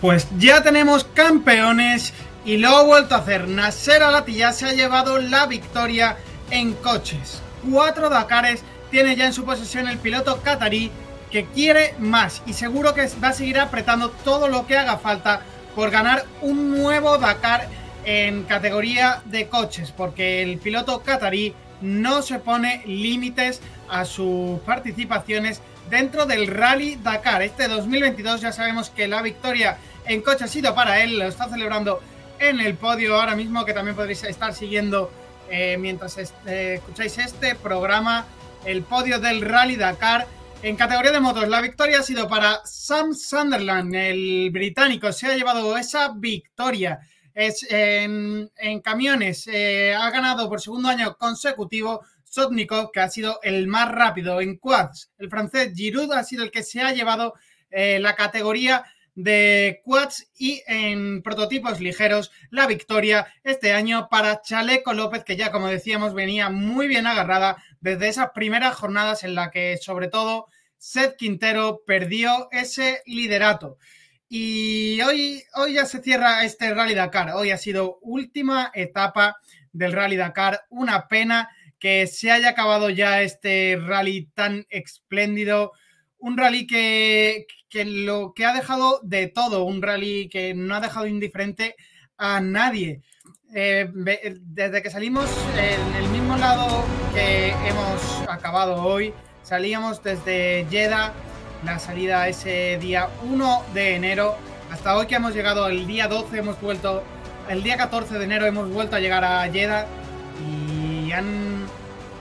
Pues ya tenemos campeones y lo ha vuelto a hacer. Nasser Alatilla se ha llevado la victoria en coches. Cuatro Dakares tiene ya en su posesión el piloto qatarí que quiere más y seguro que va a seguir apretando todo lo que haga falta por ganar un nuevo Dakar en categoría de coches, porque el piloto qatarí no se pone límites a sus participaciones dentro del Rally Dakar. Este 2022 ya sabemos que la victoria en coche ha sido para él, lo está celebrando en el podio ahora mismo, que también podréis estar siguiendo eh, mientras eh, escucháis este programa, el podio del Rally Dakar. En categoría de motos, la victoria ha sido para Sam Sunderland, el británico, se ha llevado esa victoria. Es, en, camiones eh, ha ganado por segundo año consecutivo Sotnikov, que ha sido el más rápido en quads. El francés Giroud ha sido el que se ha llevado la categoría de quads y en prototipos ligeros la victoria este año para Chaleco López, que ya como decíamos venía muy bien agarrada desde esas primeras jornadas en la que sobre todo Seth Quintero perdió ese liderato. Y hoy, hoy ya se cierra este Rally Dakar. Hoy ha sido última etapa del Rally Dakar. Una pena que se haya acabado ya este rally tan espléndido un rally que, lo que ha dejado de todo, un rally que no ha dejado indiferente a nadie. Eh, desde que salimos en el mismo lado que hemos acabado hoy, salíamos desde Jeddah, la salida ese día 1 de enero, hasta hoy que hemos llegado el día 12, hemos vuelto, el día 14 de enero hemos vuelto a llegar a Jeddah y han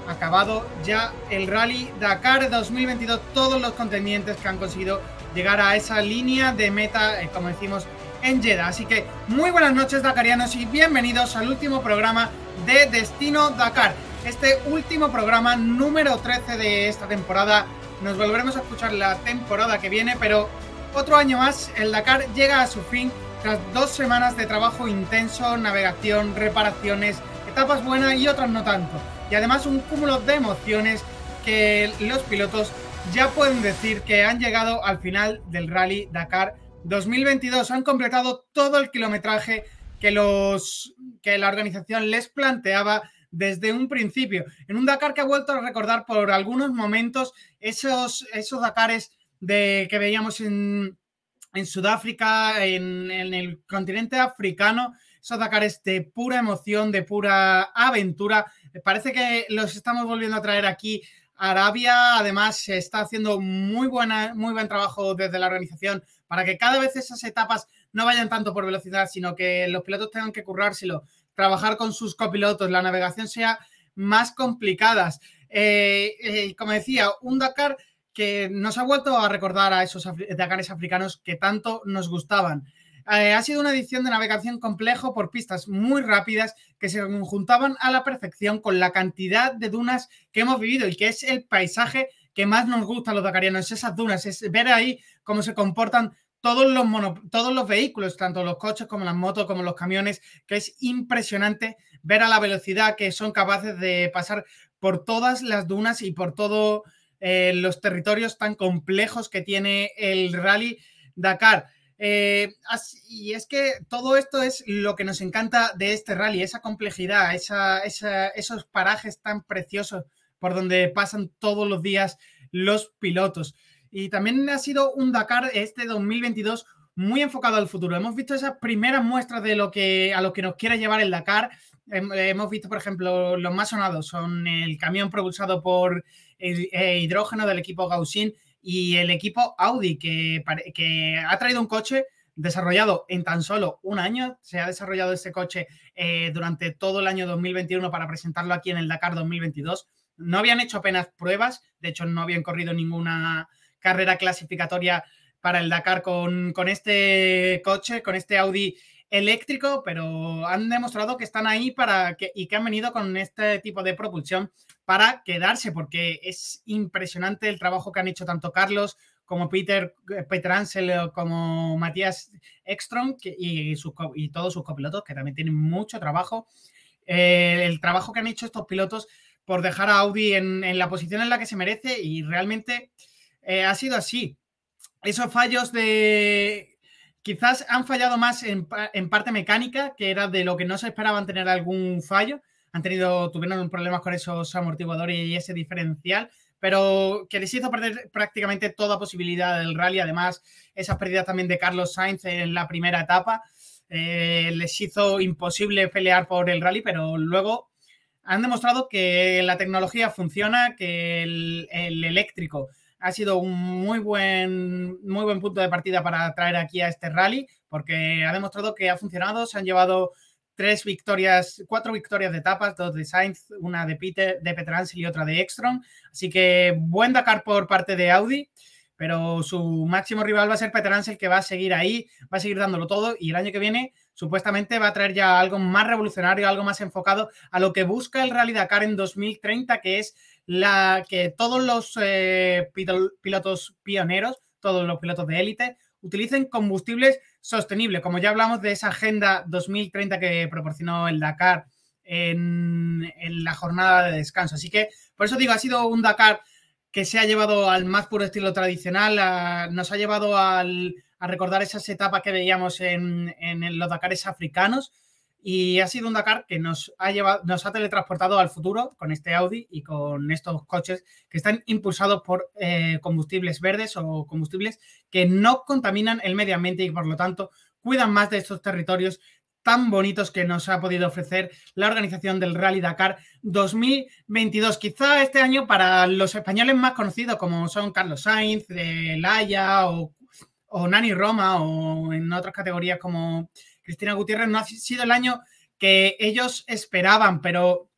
acabado ya el Rally Dakar 2022, todos los contendientes que han conseguido llegar a esa línea de meta, eh, como decimos, en Jeddah. Así que muy buenas noches Dakarianos y bienvenidos al último programa de Destino Dakar. Este último programa número 13 de esta temporada. Nos volveremos a escuchar la temporada que viene, pero otro año más el Dakar llega a su fin tras dos semanas de trabajo intenso, navegación, reparaciones, etapas buenas y otras no tanto y además un cúmulo de emociones que los pilotos ya pueden decir que han llegado al final del Rally Dakar 2022. Han completado todo el kilometraje que, los, que la organización les planteaba desde un principio. En un Dakar que ha vuelto a recordar por algunos momentos esos, esos Dakares de, que veíamos en, Sudáfrica, en, en, el continente africano, esos Dakares de pura emoción, de pura aventura, Parece que los estamos volviendo a traer aquí. Arabia, además, se está haciendo muy, buena, muy buen trabajo desde la organización para que cada vez esas etapas no vayan tanto por velocidad, sino que los pilotos tengan que currárselo, trabajar con sus copilotos, la navegación sea más complicada. Eh, eh, como decía, un Dakar que nos ha vuelto a recordar a esos Dakares africanos que tanto nos gustaban. Eh, ha sido una edición de navegación complejo por pistas muy rápidas que se juntaban a la perfección con la cantidad de dunas que hemos vivido y que es el paisaje que más nos gusta a los dakarianos, esas dunas, es ver ahí cómo se comportan todos los, todos los vehículos, tanto los coches como las motos, como los camiones, que es impresionante ver a la velocidad que son capaces de pasar por todas las dunas y por todos eh, los territorios tan complejos que tiene el rally Dakar. Eh, y es que todo esto es lo que nos encanta de este rally, esa complejidad, esos parajes tan preciosos por donde pasan todos los días los pilotos. Y también ha sido un Dakar este 2022 muy enfocado al futuro. Hemos visto esas primeras muestras de lo que a lo que nos quiere llevar el Dakar. Hemos visto, por ejemplo, los más sonados son el camión propulsado por eh, hidrógeno del equipo Gaussian y el equipo Audi, que, que ha traído un coche desarrollado en tan solo un año. Se ha desarrollado este coche eh, durante todo el año 2021 para presentarlo aquí en el Dakar 2022. No habían hecho apenas pruebas, de hecho no habían corrido ninguna carrera clasificatoria para el Dakar con, con este coche, con este Audi eléctrico, pero han demostrado que están ahí para que, y que han venido con este tipo de propulsión para quedarse, porque es impresionante el trabajo que han hecho tanto Carlos como Peter, eh, Peter Ansel como Matías Ekstrom y, y todos sus copilotos, que también tienen mucho trabajo. Eh, el trabajo que han hecho estos pilotos por dejar a Audi en, la posición en la que se merece y realmente eh, ha sido así. Esos fallos de quizás han fallado más en, parte mecánica, que era de lo que no se esperaban tener algún fallo. Han tenido, tuvieron problemas con esos amortiguadores y ese diferencial, pero que les hizo perder prácticamente toda posibilidad del rally. Además, esas pérdidas también de Carlos Sainz en la primera etapa eh, les hizo imposible pelear por el rally, pero luego han demostrado que la tecnología funciona, que el, eléctrico ha sido un muy buen, muy buen punto de partida para traer aquí a este rally, porque ha demostrado que ha funcionado, se han llevado tres victorias, cuatro victorias de etapas, dos de Sainz, una de Peter, de Peter y otra de Ekstrom. Así que buen Dakar por parte de Audi, pero su máximo rival va a ser Peter Ansel, que va a seguir ahí, va a seguir dándolo todo y el año que viene supuestamente va a traer ya algo más revolucionario, algo más enfocado a lo que busca el Rally Dakar en 2030, que es la que todos los eh, pilotos pioneros, todos los pilotos de élite, utilicen combustibles sostenibles, como ya hablamos de esa agenda 2030 que proporcionó el Dakar en, la jornada de descanso. Así que, por eso digo, ha sido un Dakar que se ha llevado al más puro estilo tradicional, nos ha llevado a recordar esas etapas que veíamos en los Dakares africanos, y ha sido un Dakar que nos ha llevado, nos ha teletransportado al futuro con este Audi y con estos coches que están impulsados por eh, combustibles verdes o combustibles que no contaminan el medio ambiente y por lo tanto cuidan más de estos territorios tan bonitos que nos ha podido ofrecer la organización del Rally Dakar 2022. Quizá este año para los españoles más conocidos como son Carlos Sainz, o, o Nani Roma o en otras categorías como Cristina Gutiérrez no ha sido el año que ellos esperaban, pero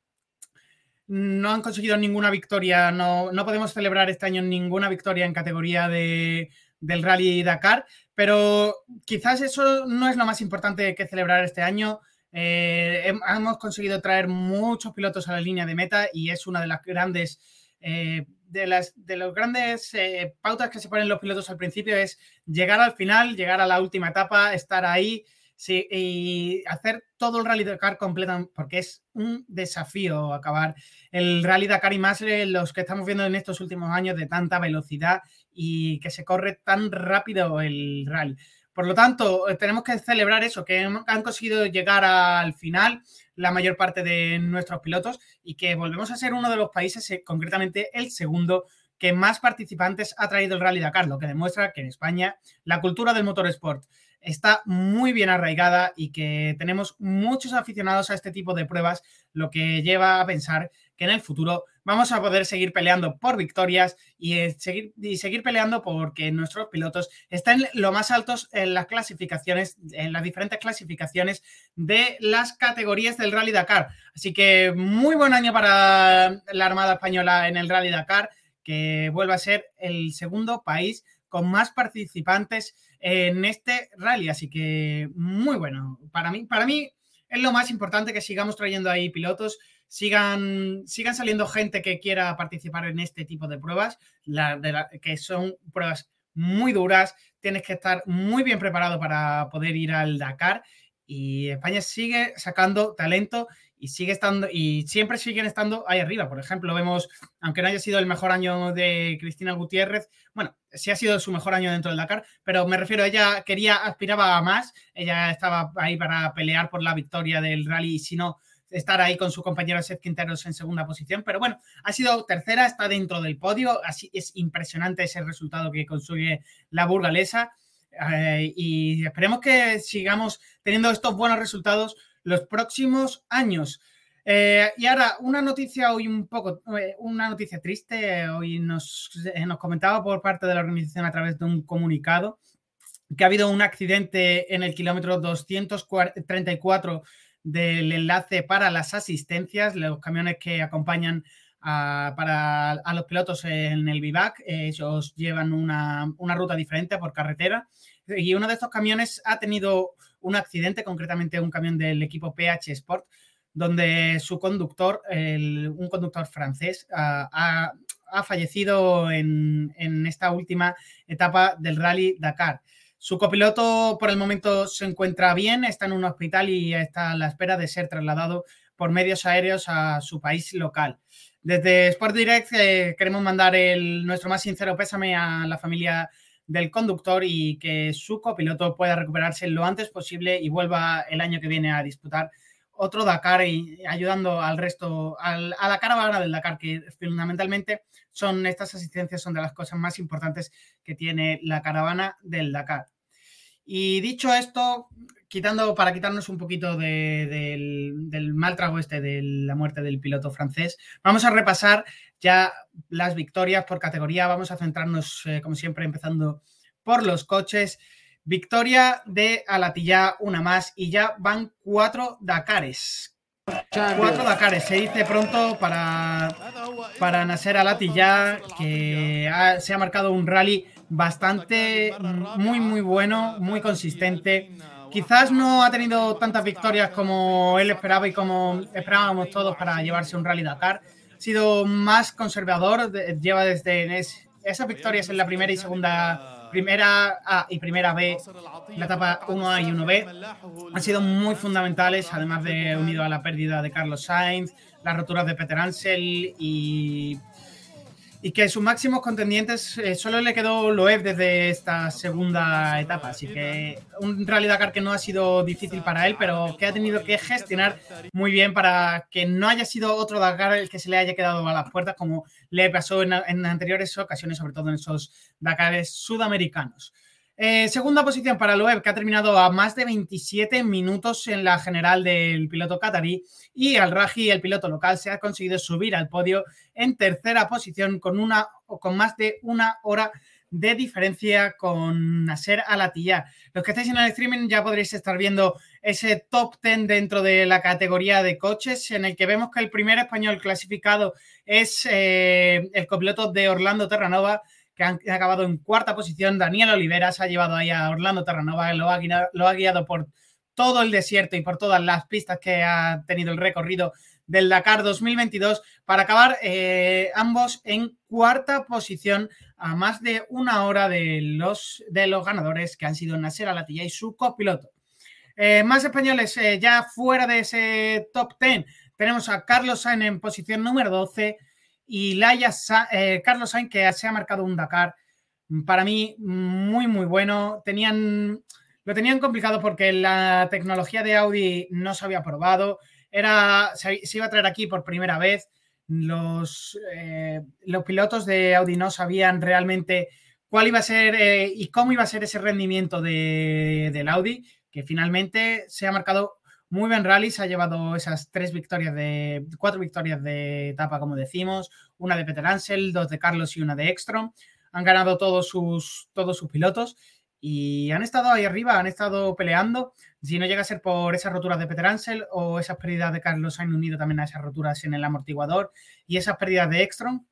no han conseguido ninguna victoria. No, podemos celebrar este año ninguna victoria en categoría de, del Rally Dakar, pero quizás eso no es lo más importante que celebrar este año. Eh, hemos conseguido traer muchos pilotos a la línea de meta y es una de las grandes eh, de las de los grandes eh, pautas que se ponen los pilotos al principio es llegar al final, llegar a la última etapa, estar ahí Sí, y hacer todo el Rally Dakar completo, porque es un desafío acabar el Rally Dakar y más los que estamos viendo en estos últimos años de tanta velocidad y que se corre tan rápido el rally. Por lo tanto, tenemos que celebrar eso, que han conseguido llegar al final la mayor parte de nuestros pilotos y que volvemos a ser uno de los países, eh, concretamente el segundo, que más participantes ha traído el Rally Dakar, lo que demuestra que en España la cultura del motorsport está muy bien arraigada y que tenemos muchos aficionados a este tipo de pruebas, lo que lleva a pensar que en el futuro vamos a poder seguir peleando por victorias y eh, seguir, y seguir peleando porque nuestros pilotos estén lo más altos en las clasificaciones, en las diferentes clasificaciones de las categorías del Rally Dakar. Así que muy buen año para la Armada Española en el Rally Dakar, que vuelva a ser el segundo país con más participantes en este rally. Así que muy bueno. Para mí, para mí es lo más importante que sigamos trayendo ahí pilotos, sigan, sigan saliendo gente que quiera participar en este tipo de pruebas, que son pruebas muy duras. Tienes que estar muy bien preparado para poder ir al Dakar. Y España sigue sacando talento y sigue estando y siempre siguen estando ahí arriba. Por ejemplo, vemos, aunque no haya sido el mejor año de Cristina Gutiérrez, bueno, sí ha sido su mejor año dentro del Dakar, pero me refiero, ella quería, aspiraba a más, ella estaba ahí para pelear por la victoria del rally y si no, estar ahí con su compañero Seth Quinteros en segunda posición, pero bueno, ha sido tercera, está dentro del podio, así es impresionante ese resultado que consigue la burgalesa eh, y esperemos que sigamos teniendo estos buenos resultados los próximos años. Eh, y ahora, una noticia hoy un poco, eh, una noticia triste, hoy nos, eh, nos comentaba por parte de la organización a través de un comunicado que ha habido un accidente en el kilómetro 234 del enlace para las asistencias, los camiones que acompañan a, para, a los pilotos en el vivac, ellos llevan una, una ruta diferente por carretera y uno de estos camiones ha tenido un accidente, concretamente un camión del equipo PH Sport, donde su conductor, un conductor francés, ha, fallecido en, esta última etapa del Rally Dakar. Su copiloto por el momento se encuentra bien, está en un hospital y está a la espera de ser trasladado por medios aéreos a su país local. Desde Sport Direct eh, queremos mandar el, nuestro más sincero pésame a la familia del conductor y que su copiloto pueda recuperarse lo antes posible y vuelva el año que viene a disputar otro Dakar y ayudando al resto, a la caravana del Dakar, que fundamentalmente son estas asistencias, son de las cosas más importantes que tiene la caravana del Dakar. Y dicho esto, quitando, para quitarnos un poquito del, mal trago este de la muerte del piloto francés, vamos a repasar ya las victorias por categoría. Vamos a centrarnos, eh, como siempre, empezando por los coches. Victoria de Alatilla, una más, y ya van cuatro Dakares. Cuatro Dakares, se dice pronto para, para Nasser Alatilla, que se ha marcado un rally bastante, muy, muy bueno, muy consistente. Quizás no ha tenido tantas victorias como él esperaba y como esperábamos todos para llevarse un Rally Dakar. Sido más conservador, lleva desde esas victorias en la primera y segunda, primera A y primera B, la etapa 1A y 1B, han sido muy fundamentales, además de unido a la pérdida de Carlos Sainz, las roturas de Peter Ansel y y que sus máximos contendientes eh, solo le quedó Loeb desde esta segunda etapa. Así que un Rally Dakar que no ha sido difícil para él, pero que ha tenido que gestionar muy bien para que no haya sido otro Dakar el que se le haya quedado a las puertas, como le pasó en, en anteriores ocasiones, sobre todo en esos Dakares sudamericanos. Eh, segunda posición para Loeb, que ha terminado a más de 27 minutos en la general del piloto qatarí. Y al Raji, el piloto local, se ha conseguido subir al podio en tercera posición con, una, con más de una hora de diferencia con Nasser Alatilla. Los que estáis en el streaming ya podréis estar viendo ese top 10 dentro de la categoría de coches, en el que vemos que el primer español clasificado es eh, el copiloto de Orlando Terranova que han acabado en cuarta posición. Daniel Olivera se ha llevado ahí a Orlando Terranova, lo ha, guiado, lo ha guiado por todo el desierto y por todas las pistas que ha tenido el recorrido del Dakar 2022 para acabar eh, ambos en cuarta posición a más de una hora de los, de los ganadores que han sido Nasser Alatilla y su copiloto. Eh, más españoles eh, ya fuera de ese top 10 tenemos a Carlos Sainz en posición número 12, y Laia eh, Carlos Sainz, que se ha marcado un Dakar, para mí muy, muy bueno. Tenían, lo tenían complicado porque la tecnología de Audi no se había probado. Era, se, iba a traer aquí por primera vez. Los, eh, los pilotos de Audi no sabían realmente cuál iba a ser eh, y cómo iba a ser ese rendimiento de, del Audi, que finalmente se ha marcado muy buen rally, se ha llevado esas tres victorias de, cuatro victorias de etapa, como decimos, una de Peter Ansel, dos de Carlos y una de Ekstrom. Han ganado todos sus, todos sus pilotos y han estado ahí arriba, han estado peleando. Si no llega a ser por esas roturas de Peter Ansel o esas pérdidas de Carlos han unido también a esas roturas en el amortiguador y esas pérdidas de Ekstrom,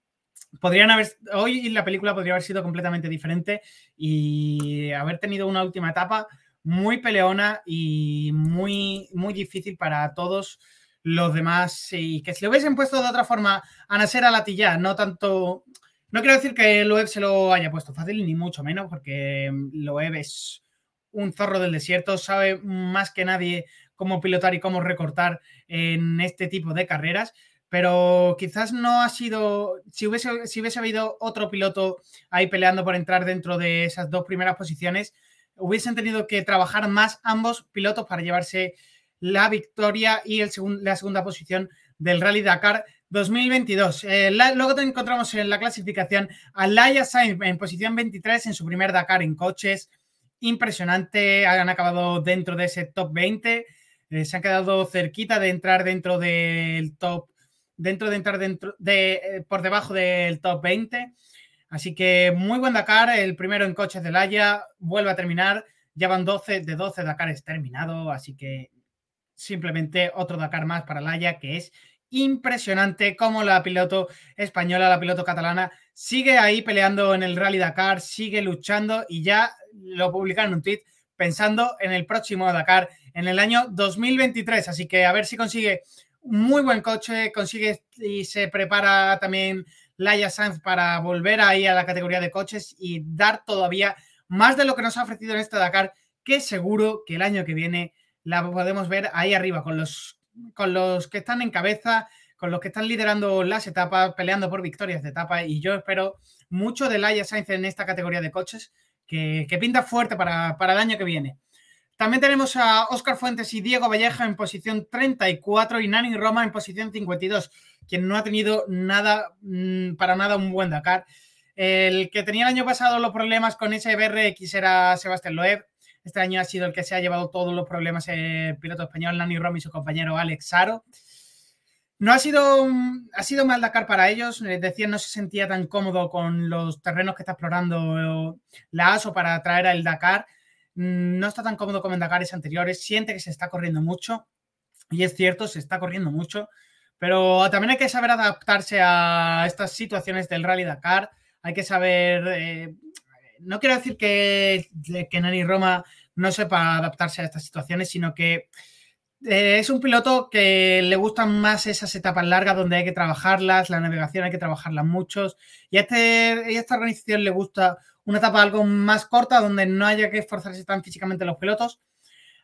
podrían haber, hoy la película podría haber sido completamente diferente y haber tenido una última etapa muy peleona y muy, muy difícil para todos los demás. Y que si le hubiesen puesto de otra forma a Nasser Alatilla, no tanto. No quiero decir que Loeb se lo haya puesto fácil, ni mucho menos, porque Loeb es un zorro del desierto, sabe más que nadie cómo pilotar y cómo recortar en este tipo de carreras. Pero quizás no ha sido. Si hubiese, si hubiese habido otro piloto ahí peleando por entrar dentro de esas dos primeras posiciones, hubiesen tenido que trabajar más ambos pilotos para llevarse la victoria y el la segunda posición del Rally Dakar 2022. Eh, luego te encontramos en la clasificación a Laia Sainz en posición 23 en su primer Dakar en coches. Impresionante, han acabado dentro de ese top 20. Eh, se han quedado cerquita de entrar dentro del top, dentro de entrar dentro de, eh, por debajo del top 20. Así que muy buen Dakar, el primero en coches de Laia, vuelve a terminar, ya van 12 de 12 Dakares terminado, así que simplemente otro Dakar más para Laia, que es impresionante cómo la piloto española, la piloto catalana, sigue ahí peleando en el Rally Dakar, sigue luchando y ya lo publicaron en un tweet pensando en el próximo Dakar en el año 2023. Así que a ver si consigue un muy buen coche, consigue y se prepara también Laia Sanz para volver ahí a la categoría de coches y dar todavía más de lo que nos ha ofrecido en este Dakar, que seguro que el año que viene la podemos ver ahí arriba con los, con los que están en cabeza, con los que están liderando las etapas, peleando por victorias de etapa y yo espero mucho de Laia Sainz en esta categoría de coches que, pinta fuerte para, para, el año que viene. También tenemos a Oscar Fuentes y Diego Valleja en posición 34 y Nani Roma en posición 52, quien no ha tenido nada, mm, para nada un buen Dakar. El que tenía el año pasado los problemas con ese BRX era Sebastián Loeb. Este año ha sido el que se ha llevado todos los problemas el piloto español Nani Roma y su compañero Alex Saro. No ha sido, ha sido mal Dakar para ellos. Decían no se sentía tan cómodo con los terrenos que está explorando la ASO para traer al Dakar. No está tan cómodo como en Dakares anteriores. Siente que se está corriendo mucho. Y es cierto, se está corriendo mucho. Pero también hay que saber adaptarse a estas situaciones del Rally Dakar. Hay que saber. Eh, no quiero decir que, que Nani Roma no sepa adaptarse a estas situaciones, sino que eh, es un piloto que le gustan más esas etapas largas donde hay que trabajarlas, la navegación hay que trabajarlas muchos. Y a, este, esta organización le gusta una etapa algo más corta donde no haya que esforzarse tan físicamente los pilotos.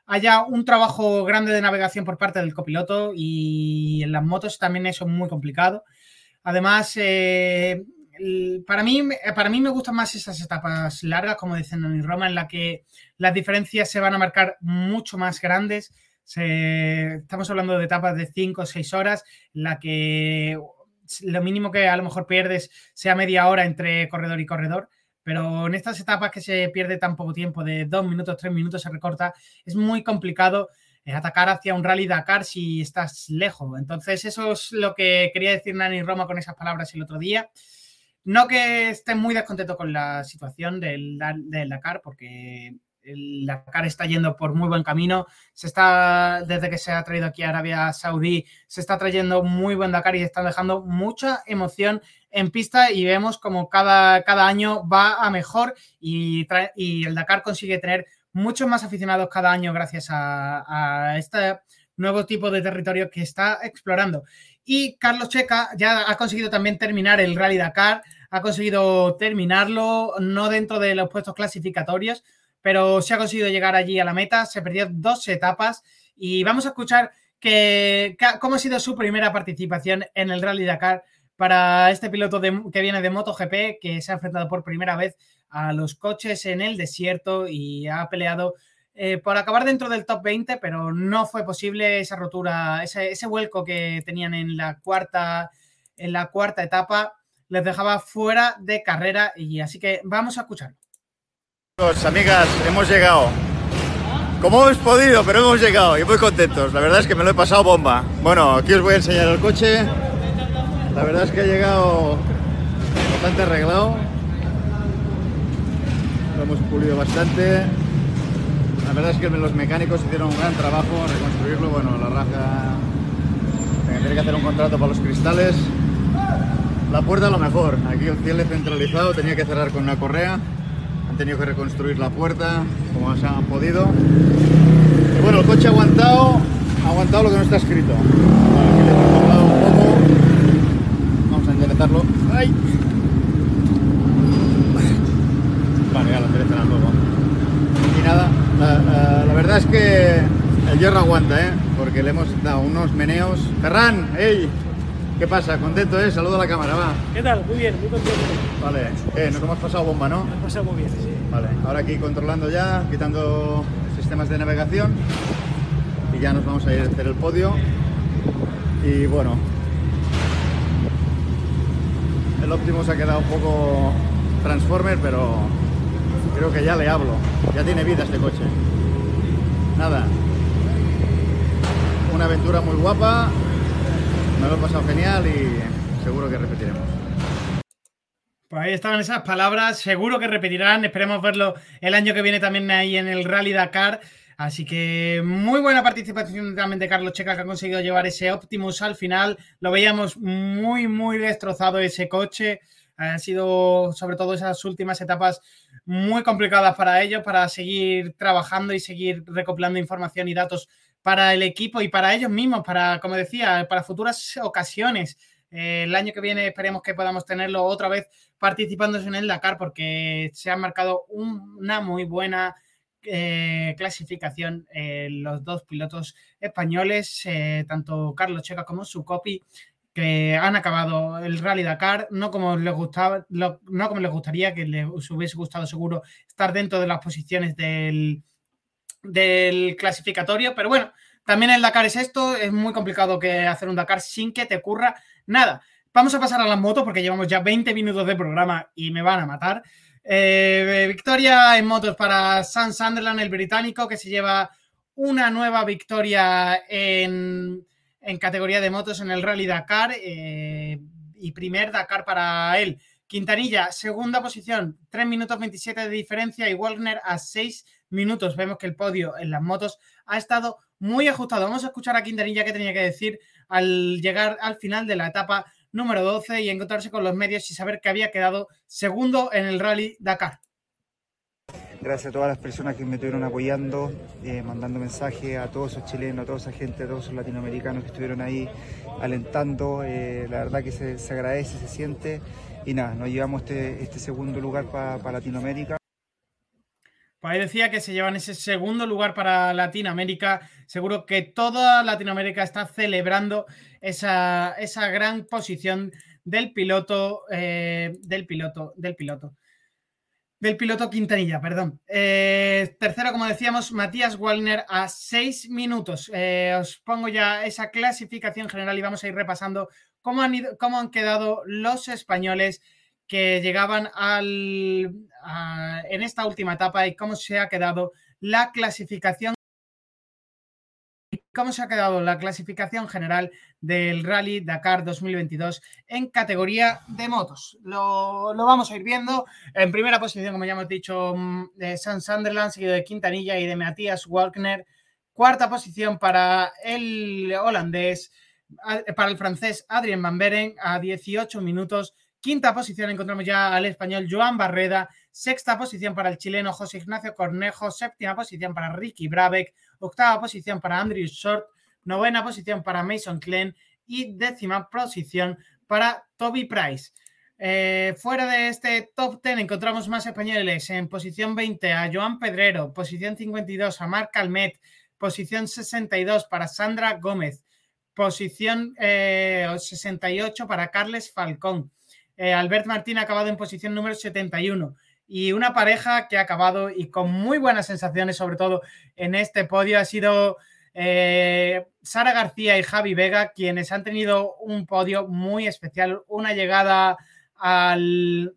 Haya un trabajo grande de navegación por parte del copiloto y en las motos también eso es muy complicado. Además, eh, para, mí, para mí me gustan más esas etapas largas, como dicen en Roma, en la que las diferencias se van a marcar mucho más grandes estamos hablando de etapas de 5 o 6 horas, la que lo mínimo que a lo mejor pierdes sea media hora entre corredor y corredor, pero en estas etapas que se pierde tan poco tiempo, de 2 minutos, 3 minutos se recorta, es muy complicado eh, atacar hacia un rally Dakar si estás lejos. Entonces, eso es lo que quería decir Nani Roma con esas palabras el otro día. No que esté muy descontento con la situación del, del Dakar, porque la cara está yendo por muy buen camino. Se está, desde que se ha traído aquí a Arabia Saudí, se está trayendo muy buen Dakar y están dejando mucha emoción en pista y vemos como cada, cada año va a mejor y, el Dakar consigue tener muchos más aficionados cada año gracias a este nuevo tipo de territorio que está explorando. Y Carlos Checa ya ha conseguido también terminar el Rally Dakar, ha conseguido terminarlo, no dentro de los puestos clasificatorios, pero se ha conseguido llegar allí a la meta, se perdió dos etapas y vamos a escuchar que, cómo ha sido su primera participación en el Rally Dakar para este piloto que viene de MotoGP, que se ha enfrentado por primera vez a los coches en el desierto y ha peleado eh, por acabar dentro del top 20, pero no fue posible esa rotura, ese, ese, vuelco que tenían en la cuarta, en la cuarta etapa, les dejaba fuera de carrera y así que vamos a escucharlo. Amigas, hemos llegado. Como hemos podido, pero hemos llegado y muy contentos. La verdad es que me lo he pasado bomba. Bueno, aquí os voy a enseñar el coche. La verdad es que ha llegado bastante arreglado. Lo hemos pulido bastante. La verdad es que los mecánicos hicieron un gran trabajo reconstruirlo. Bueno, la raja... Tendré que hacer un contrato para los cristales. La puerta a lo mejor. Aquí el cierre centralizado tenía que cerrar con una correa han tenido que reconstruir la puerta como se han podido. Y bueno, el coche ha aguantado, ha aguantado lo que no está escrito. Aquí le hemos un poco. Vamos a enderezarlo. ¡Ay! Vale, ya lo enderezarán luego. Y nada, la, la, verdad es que el hierro aguanta, ¿eh? Porque le hemos dado unos meneos. Ferran, ¡ey! ¿Qué pasa? ¿Contento, eh? Saludo a la cámara, va. ¿Qué tal? Muy bien, muy contento. Vale, eh, nos hemos pasado bomba, ¿no? Hemos pasado muy bien, sí. Vale, ahora aquí controlando ya, quitando sistemas de navegación y ya nos vamos a ir a hacer el podio. Y bueno, el Optimus ha quedado un poco Transformer, pero creo que ya le hablo. Ya tiene vida este coche. Nada, una aventura muy guapa, me lo he pasado genial y seguro que repetiremos. Pues ahí estaban esas palabras, seguro que repetirán, esperemos verlo el año que viene también ahí en el Rally Dakar. Así que muy buena participación también de Carlos Checa que ha conseguido llevar ese Optimus al final. Lo veíamos muy, muy destrozado ese coche. Han sido sobre todo esas últimas etapas muy complicadas para ellos, para seguir trabajando y seguir recopilando información y datos para el equipo y para ellos mismos, para, como decía, para futuras ocasiones. Eh, el año que viene esperemos que podamos tenerlo otra vez participando en el Dakar porque se han marcado una muy buena eh, clasificación eh, los dos pilotos españoles, tanto Carlos Checa como su copy, que han acabado el Rally Dakar, no como les gustaba, no como les gustaría, que les hubiese gustado seguro estar dentro de las posiciones del, del clasificatorio, pero bueno, también el Dakar es esto, es muy complicado que hacer un Dakar sin que te ocurra nada. Vamos a pasar a las motos porque llevamos ya 20 minutos de programa y me van a matar. Eh, victoria en motos para Sam Sunderland, el británico, que se lleva una nueva victoria en en categoría de motos en el Rally Dakar eh, y primer Dakar para él. Quintanilla, segunda posición, 3 minutos 27 de diferencia y Wagner a 6 minutos. Vemos que el podio en las motos ha estado muy ajustado. Vamos a escuchar a Quintanilla qué tenía que decir al llegar al final de la etapa número 12 y encontrarse con los medios y saber que había quedado segundo en el Rally Dakar. Gracias a todas las personas que me estuvieron apoyando, eh, mandando mensajes a todos esos chilenos, a toda esa gente, a todos esos latinoamericanos que estuvieron ahí alentando. Eh, la verdad que se, agradece, se siente. Y nada, nos llevamos este, este segundo lugar para Latinoamérica. Pues ahí decía que se llevan ese segundo lugar para Latinoamérica. Seguro que toda Latinoamérica está celebrando esa, esa gran posición del piloto, eh, del piloto, del piloto del piloto Quintanilla, perdón. Eh, tercero, como decíamos, Matías Wallner a seis minutos. Eh, os pongo ya esa clasificación general y vamos a ir repasando cómo han, cómo han quedado los españoles que llegaban al, en esta última etapa y cómo se ha quedado la clasificación cómo se ha quedado la clasificación general del Rally Dakar 2022 en categoría de motos. Lo, vamos a ir viendo. En primera posición, como ya hemos dicho, mm, de San Sunderland, seguido de Quintanilla y de Matías Walkner. Cuarta posición para el holandés, para el francés Adrien Van Beren a 18 minutos. Quinta posición encontramos ya al español Joan Barreda. Sexta posición para el chileno José Ignacio Cornejo. Séptima posición para Ricky Brabeck octava posición para Andrew Short, novena posición para Mason Klein y décima posición para Toby Price. Eh, fuera de este top 10 encontramos más españoles. En posición 20 a Joan Pedrero, posición 52 a Marc Calmet, posición 62 para Sandra Gómez, posición 68 eh, para Carles Falcón. Eh, Albert Martín ha acabado en posición número 71 y una pareja que ha acabado y con muy buenas sensaciones, sobre todo en este podio, ha sido eh, Sara García y Javi Vega, quienes han tenido un podio muy especial, una llegada al,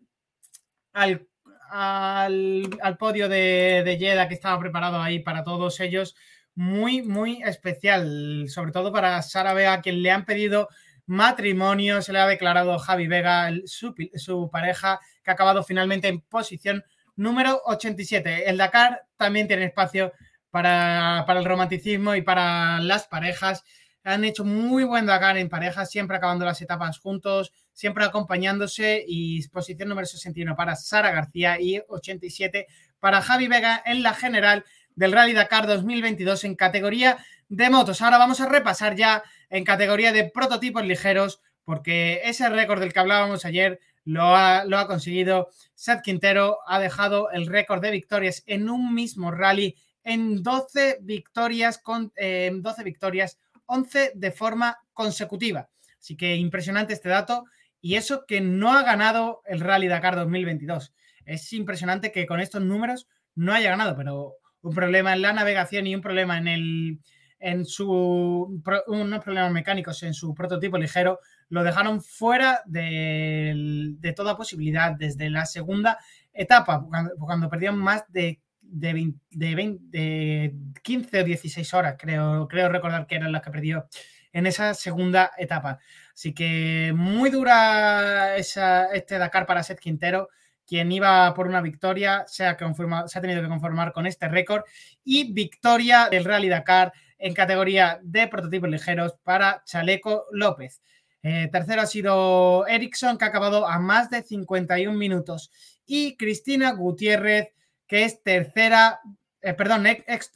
al, al, podio de, de Yeda que estaba preparado ahí para todos ellos, muy, muy especial, sobre todo para Sara Vega, quien le han pedido matrimonio, se le ha declarado Javi Vega, su, su pareja, que ha acabado finalmente en posición número 87. El Dakar también tiene espacio para, el romanticismo y para las parejas. Han hecho muy buen Dakar en parejas, siempre acabando las etapas juntos, siempre acompañándose y posición número 61 para Sara García y 87 para Javi Vega en la general del Rally Dakar 2022 en categoría de motos. Ahora vamos a repasar ya en categoría de prototipos ligeros porque ese récord del que hablábamos ayer lo ha, lo ha conseguido. Seth Quintero ha dejado el récord de victorias en un mismo rally en 12 victorias, con, 12 victorias, 11 de forma consecutiva. Así que impresionante este dato. Y eso que no ha ganado el Rally Dakar 2022. Es impresionante que con estos números no haya ganado, pero un problema en la navegación y un problema en el, en su unos problemas mecánicos en su prototipo ligero lo dejaron fuera de, toda posibilidad desde la segunda etapa, cuando, perdieron más de, de, de, 15 o 16 horas, creo, creo recordar que eran las que perdió en esa segunda etapa. Así que muy dura esa, este Dakar para Seth Quintero, quien iba por una victoria, se ha, se ha tenido que conformar con este récord y victoria del Rally Dakar en categoría de prototipos ligeros para Chaleco López. Eh, tercero ha sido Ericsson, que ha acabado a más de 51 minutos. Y Cristina Gutiérrez, que es tercera, eh, perdón,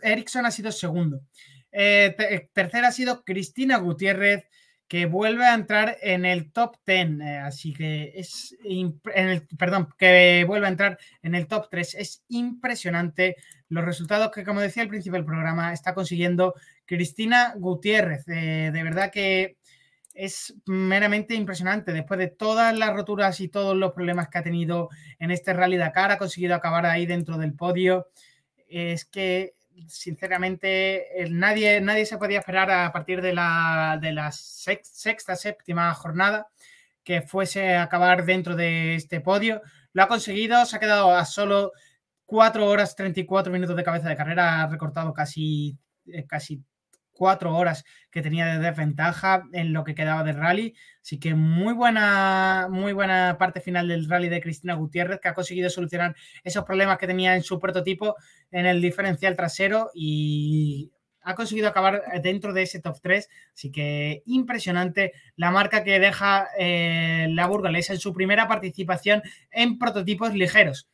Ericsson ha sido segundo. Eh, tercera ha sido Cristina Gutiérrez, que vuelve a entrar en el top 10. así que es, perdón, que vuelve a entrar en el top 3. Es impresionante los resultados que, como decía al principio del programa, está consiguiendo Cristina Gutiérrez. de verdad que es meramente impresionante. Después de todas las roturas y todos los problemas que ha tenido en este Rally Dakar, ha conseguido acabar ahí dentro del podio. Es que, sinceramente, nadie, nadie se podía esperar a partir de la, de la sexta, séptima jornada que fuese a acabar dentro de este podio. Lo ha conseguido, se ha quedado a solo 4 horas 34 minutos de cabeza de carrera, ha recortado casi, eh, casi cuatro horas que tenía de desventaja en lo que quedaba del rally. Así que muy buena, muy buena parte final del rally de Cristina Gutiérrez, que ha conseguido solucionar esos problemas que tenía en su prototipo en el diferencial trasero y ha conseguido acabar dentro de ese top 3. Así que impresionante la marca que deja eh, la burgalesa en su primera participación en prototipos ligeros.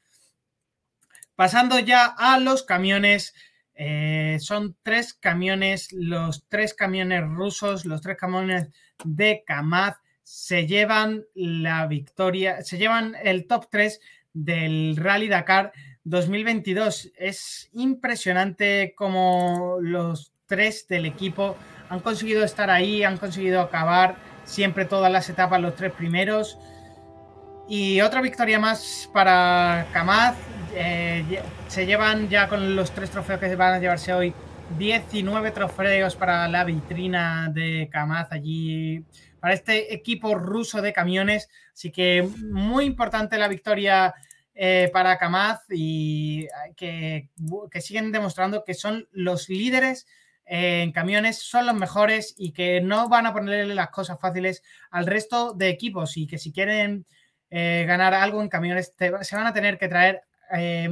Pasando ya a los camiones. Eh, son tres camiones, los tres camiones rusos, los tres camiones de Kamaz se llevan la victoria, se llevan el top 3 del Rally Dakar 2022. Es impresionante cómo los tres del equipo han conseguido estar ahí, han conseguido acabar siempre todas las etapas, los tres primeros. Y otra victoria más para Kamaz, eh, se llevan ya con los tres trofeos que van a llevarse hoy 19 trofeos para la vitrina de Kamaz allí, para este equipo ruso de camiones. Así que muy importante la victoria eh, para Kamaz y que, que, siguen demostrando que son los líderes en camiones, son los mejores y que no van a ponerle las cosas fáciles al resto de equipos y que si quieren eh, ganar algo en camiones se van a tener que traer eh,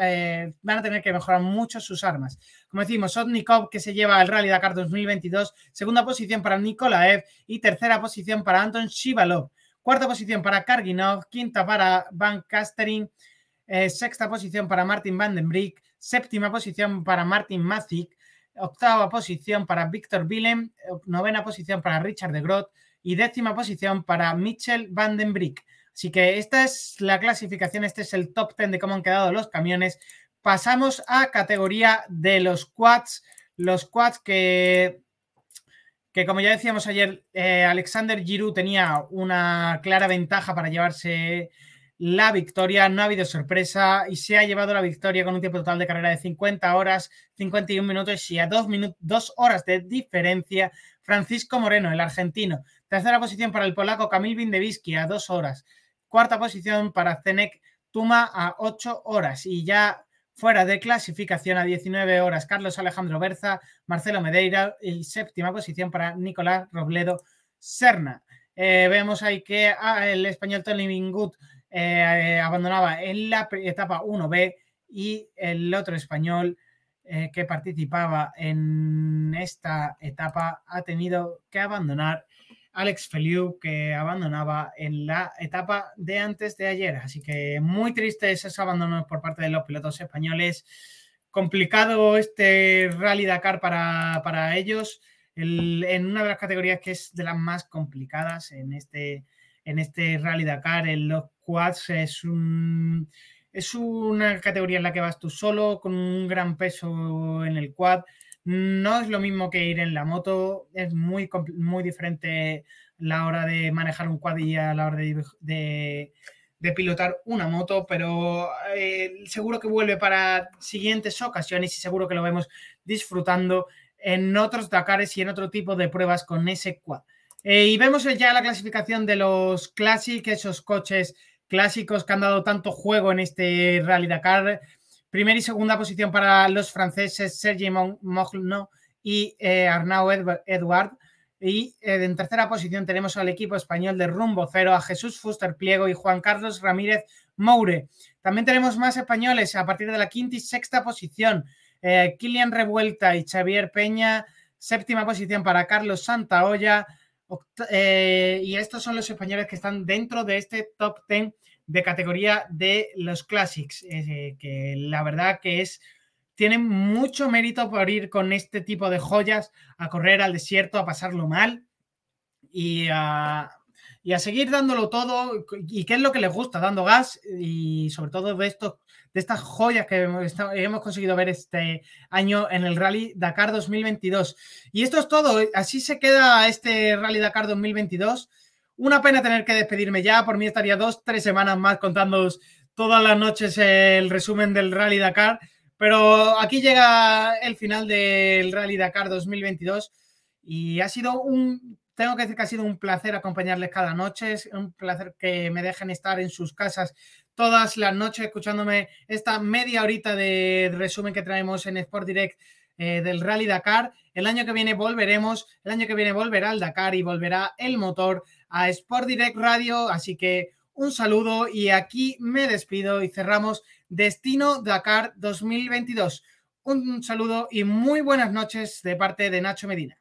eh, van a tener que mejorar mucho sus armas. Como decimos, Sotnikov que se lleva el Rally Dakar 2022, segunda posición para Nikolaev y tercera posición para Anton Shivalov, cuarta posición para Karginov, quinta para Van Kastering, eh, sexta posición para Martin Van den Brick, séptima posición para Martin Mazik, octava posición para Víctor Willem, novena posición para Richard de Groot y décima posición para Mitchell Van den Brick. Así que esta es la clasificación, este es el top 10 de cómo han quedado los camiones. Pasamos a categoría de los quads. Los quads que, que como ya decíamos ayer, eh, Alexander Giroud tenía una clara ventaja para llevarse la victoria. No ha habido sorpresa y se ha llevado la victoria con un tiempo total de carrera de 50 horas, 51 minutos y a 2 dos horas de diferencia. Francisco Moreno, el argentino. Tercera posición para el polaco Kamil Vindevisky a 2 horas. Cuarta posición para Zenec Tuma a 8 horas. Y ya fuera de clasificación a 19 horas, Carlos Alejandro Berza, Marcelo Medeira y séptima posición para Nicolás Robledo Serna. Eh, vemos ahí que ah, el español Tony Bingut eh, abandonaba en la etapa 1B y el otro español eh, que participaba en esta etapa ha tenido que abandonar Alex Feliu, que abandonaba en la etapa de antes de ayer. Así que muy triste esos abandonos por parte de los pilotos españoles. Complicado este Rally Dakar para, para ellos, en una de las categorías que es de las más complicadas en este, en este Rally Dakar. En los quads es un, es una categoría en la que vas tú solo, con un gran peso en el quad. No es lo mismo que ir en la moto, es muy, muy diferente la hora de manejar un y a la hora de, pilotar una moto, pero eh, seguro que vuelve para siguientes ocasiones y seguro que lo vemos disfrutando en otros Dakares y en otro tipo de pruebas con ese quad. Eh, y vemos ya la clasificación de los Classic, esos coches clásicos que han dado tanto juego en este Rally Dakar. Primera y segunda posición para los franceses Sergi Mogno y eh, Arnaud Edward. Y eh, en tercera posición tenemos al equipo español de Rumbo Cero, a Jesús Fuster Pliego y Juan Carlos Ramírez Moure. También tenemos más españoles a partir de la quinta y sexta posición. Eh, Kilian Revuelta y Xavier Peña. Séptima posición para Carlos Santaolla. y estos son los españoles que están dentro de este top 10 de categoría de los Classics, eh, que la verdad que es, tienen mucho mérito por ir con este tipo de joyas a correr al desierto, a pasarlo mal y a, y a seguir dándolo todo. ¿Y qué es lo que les gusta? Dando gas y sobre todo de, estos, de estas joyas que hemos conseguido ver este año en el Rally Dakar 2022. Y esto es todo. Así se queda este Rally Dakar 2022. Una pena tener que despedirme ya. Por mí estaría dos, tres semanas más contándoos todas las noches el resumen del Rally Dakar. Pero aquí llega el final del Rally Dakar 2022 y ha sido un tengo que decir que ha sido un placer acompañarles cada noche, es un placer que me dejen estar en sus casas todas las noches escuchándome esta media horita de resumen que traemos en Sport Direct eh, del Rally Dakar. El año que viene volveremos, el año que viene volverá el Dakar y volverá el motor a Sport Direct Radio, así que un saludo y aquí me despido y cerramos Destino Dakar 2022. Un saludo y muy buenas noches de parte de Nacho Medina.